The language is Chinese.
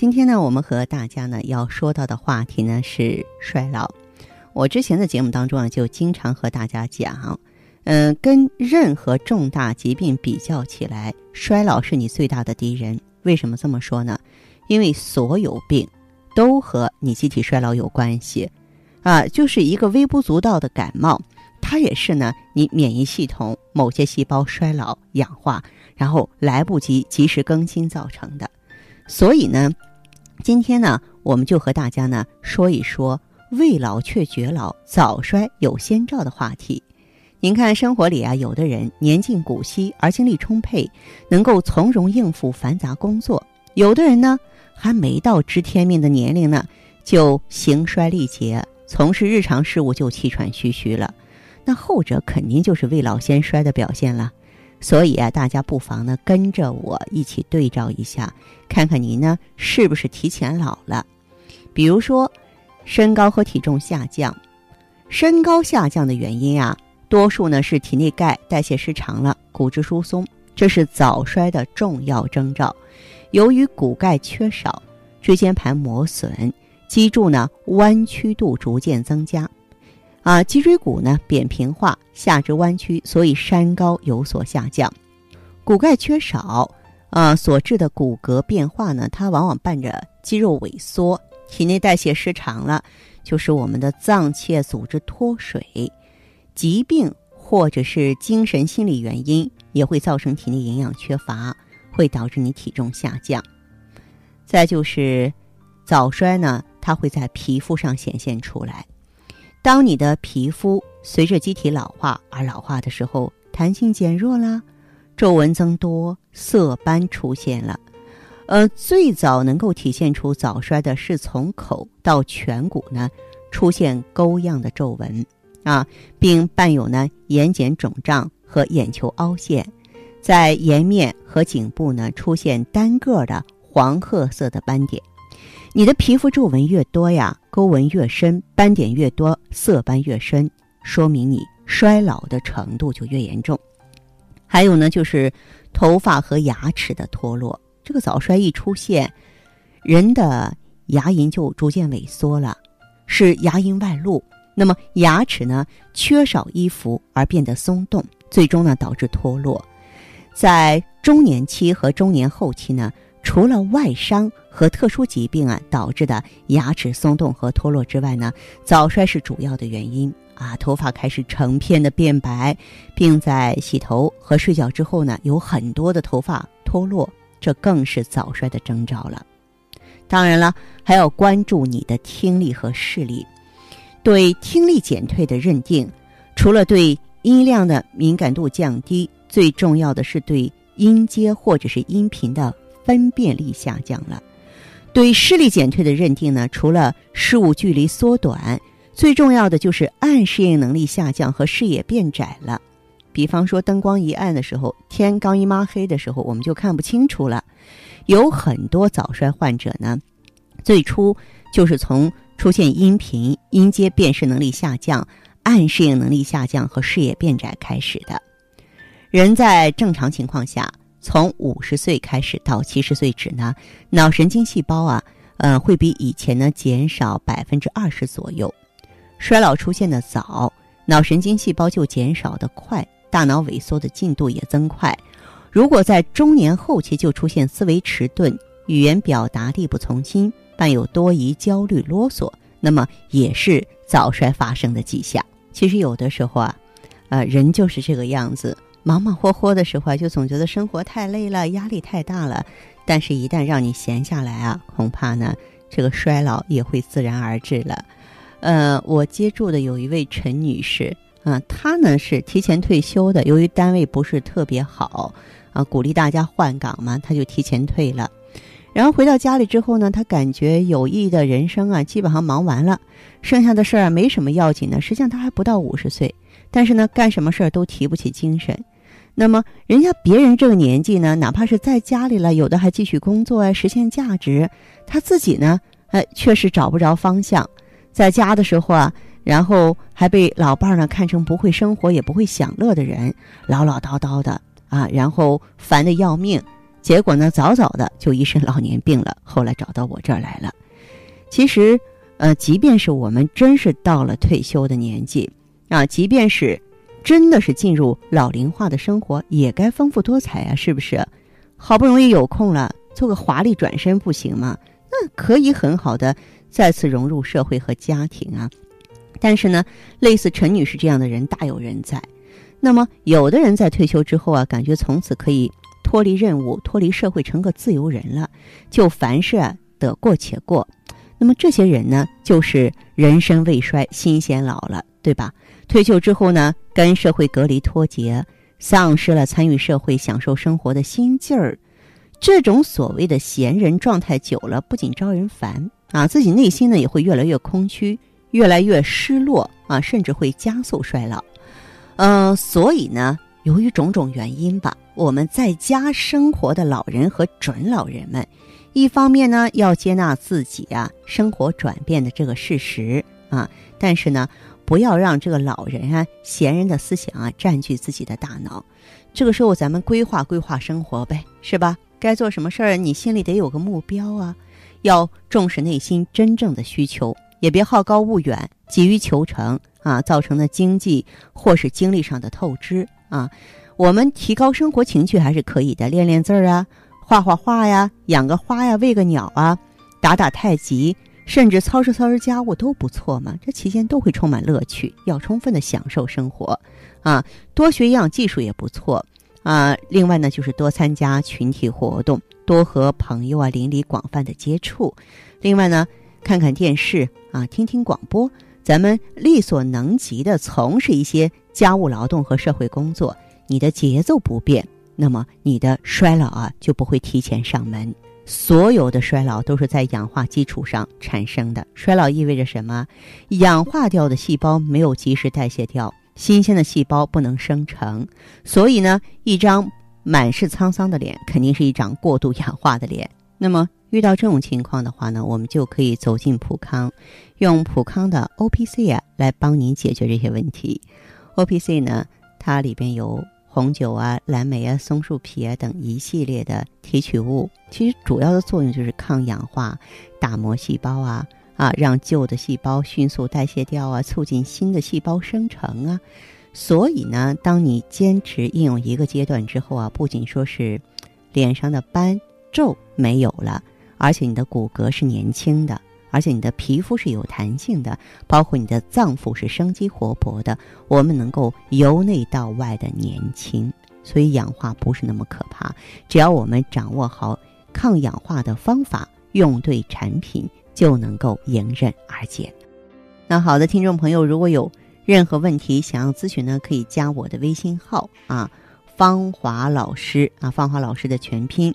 今天呢，我们和大家呢要说到的话题呢是衰老。我之前的节目当中啊，就经常和大家讲。嗯，跟任何重大疾病比较起来，衰老是你最大的敌人。为什么这么说呢？因为所有病都和你机体衰老有关系，啊，就是一个微不足道的感冒，它也是呢你免疫系统某些细胞衰老氧化，然后来不及及时更新造成的。所以呢，今天呢，我们就和大家呢说一说未老却绝老、早衰有先兆的话题。您看，生活里啊，有的人年近古稀而精力充沛，能够从容应付繁杂工作；有的人呢，还没到知天命的年龄呢，就形衰力竭，从事日常事务就气喘吁吁了。那后者肯定就是未老先衰的表现了。所以啊，大家不妨呢跟着我一起对照一下，看看您呢是不是提前老了。比如说，身高和体重下降，身高下降的原因啊。多数呢是体内钙代谢失常了，骨质疏松，这是早衰的重要征兆。由于骨钙缺少，椎间盘磨损，脊柱呢弯曲度逐渐增加，啊，脊椎骨呢扁平化，下肢弯曲，所以山高有所下降。骨钙缺少，啊所致的骨骼变化呢，它往往伴着肌肉萎缩，体内代谢失常了，就是我们的脏器组织脱水。疾病或者是精神心理原因也会造成体内营养缺乏，会导致你体重下降。再就是早衰呢，它会在皮肤上显现出来。当你的皮肤随着机体老化而老化的时候，弹性减弱了，皱纹增多，色斑出现了。呃，最早能够体现出早衰的是从口到颧骨呢出现沟样的皱纹。啊，并伴有呢眼睑肿胀和眼球凹陷，在颜面和颈部呢出现单个的黄褐色的斑点。你的皮肤皱纹越多呀，沟纹越深，斑点越多，色斑越深，说明你衰老的程度就越严重。还有呢，就是头发和牙齿的脱落。这个早衰一出现，人的牙龈就逐渐萎缩了，是牙龈外露。那么牙齿呢缺少依附而变得松动，最终呢导致脱落。在中年期和中年后期呢，除了外伤和特殊疾病啊导致的牙齿松动和脱落之外呢，早衰是主要的原因啊。头发开始成片的变白，并在洗头和睡觉之后呢，有很多的头发脱落，这更是早衰的征兆了。当然了，还要关注你的听力和视力。对听力减退的认定，除了对音量的敏感度降低，最重要的是对音阶或者是音频的分辨力下降了。对视力减退的认定呢，除了视物距离缩短，最重要的就是暗适应能力下降和视野变窄了。比方说，灯光一暗的时候，天刚一抹黑的时候，我们就看不清楚了。有很多早衰患者呢，最初就是从。出现音频、音阶辨识能力下降、暗适应能力下降和视野变窄开始的。人在正常情况下，从五十岁开始到七十岁止呢，脑神经细胞啊，呃，会比以前呢减少百分之二十左右。衰老出现的早，脑神经细胞就减少的快，大脑萎缩的进度也增快。如果在中年后期就出现思维迟钝、语言表达力不从心。伴有多疑、焦虑、啰嗦，那么也是早衰发生的迹象。其实有的时候啊，呃，人就是这个样子，忙忙活活的时候啊，就总觉得生活太累了，压力太大了。但是，一旦让你闲下来啊，恐怕呢，这个衰老也会自然而至了。呃，我接触的有一位陈女士啊，她呢是提前退休的，由于单位不是特别好啊，鼓励大家换岗嘛，她就提前退了。然后回到家里之后呢，他感觉有意义的人生啊，基本上忙完了，剩下的事儿没什么要紧的。实际上他还不到五十岁，但是呢，干什么事儿都提不起精神。那么，人家别人这个年纪呢，哪怕是在家里了，有的还继续工作啊，实现价值。他自己呢，哎，确实找不着方向。在家的时候啊，然后还被老伴儿呢看成不会生活也不会享乐的人，唠唠叨叨的啊，然后烦得要命。结果呢，早早的就一身老年病了。后来找到我这儿来了。其实，呃，即便是我们真是到了退休的年纪啊，即便是。真的是进入老龄化的生活，也该丰富多彩啊，是不是？好不容易有空了，做个华丽转身不行吗？那可以很好的再次融入社会和家庭啊。但是呢，类似陈女士这样的人大有人在。那么，有的人在退休之后啊，感觉从此可以脱离任务、脱离社会，成个自由人了，就凡事啊得过且过。那么这些人呢，就是人生未衰，心先老了，对吧？退休之后呢，跟社会隔离脱节，丧失了参与社会、享受生活的心劲儿。这种所谓的闲人状态久了，不仅招人烦啊，自己内心呢也会越来越空虚，越来越失落啊，甚至会加速衰老。嗯，所以呢，由于种种原因吧，我们在家生活的老人和准老人们，一方面呢要接纳自己啊生活转变的这个事实啊，但是呢。不要让这个老人啊、闲人的思想啊占据自己的大脑。这个时候，咱们规划规划生活呗，是吧？该做什么事儿，你心里得有个目标啊。要重视内心真正的需求，也别好高骛远、急于求成啊，造成的经济或是精力上的透支啊。我们提高生活情趣还是可以的，练练字儿啊，画画画呀，养个花呀，喂个鸟啊，打打太极。甚至操持操持家务都不错嘛，这期间都会充满乐趣，要充分的享受生活，啊，多学一样技术也不错，啊，另外呢就是多参加群体活动，多和朋友啊邻里广泛的接触，另外呢看看电视啊，听听广播，咱们力所能及的从事一些家务劳动和社会工作，你的节奏不变，那么你的衰老啊就不会提前上门。所有的衰老都是在氧化基础上产生的。衰老意味着什么？氧化掉的细胞没有及时代谢掉，新鲜的细胞不能生成。所以呢，一张满是沧桑的脸，肯定是一张过度氧化的脸。那么遇到这种情况的话呢，我们就可以走进普康，用普康的 O P C 啊来帮您解决这些问题。O P C 呢，它里边有。红酒啊、蓝莓啊、松树皮啊等一系列的提取物，其实主要的作用就是抗氧化、打磨细胞啊啊，让旧的细胞迅速代谢掉啊，促进新的细胞生成啊。所以呢，当你坚持应用一个阶段之后啊，不仅说是脸上的斑皱没有了，而且你的骨骼是年轻的。而且你的皮肤是有弹性的，包括你的脏腑是生机活泼的，我们能够由内到外的年轻，所以氧化不是那么可怕。只要我们掌握好抗氧化的方法，用对产品，就能够迎刃而解。那好的，听众朋友，如果有任何问题想要咨询呢，可以加我的微信号啊，芳华老师啊，芳华老师的全拼，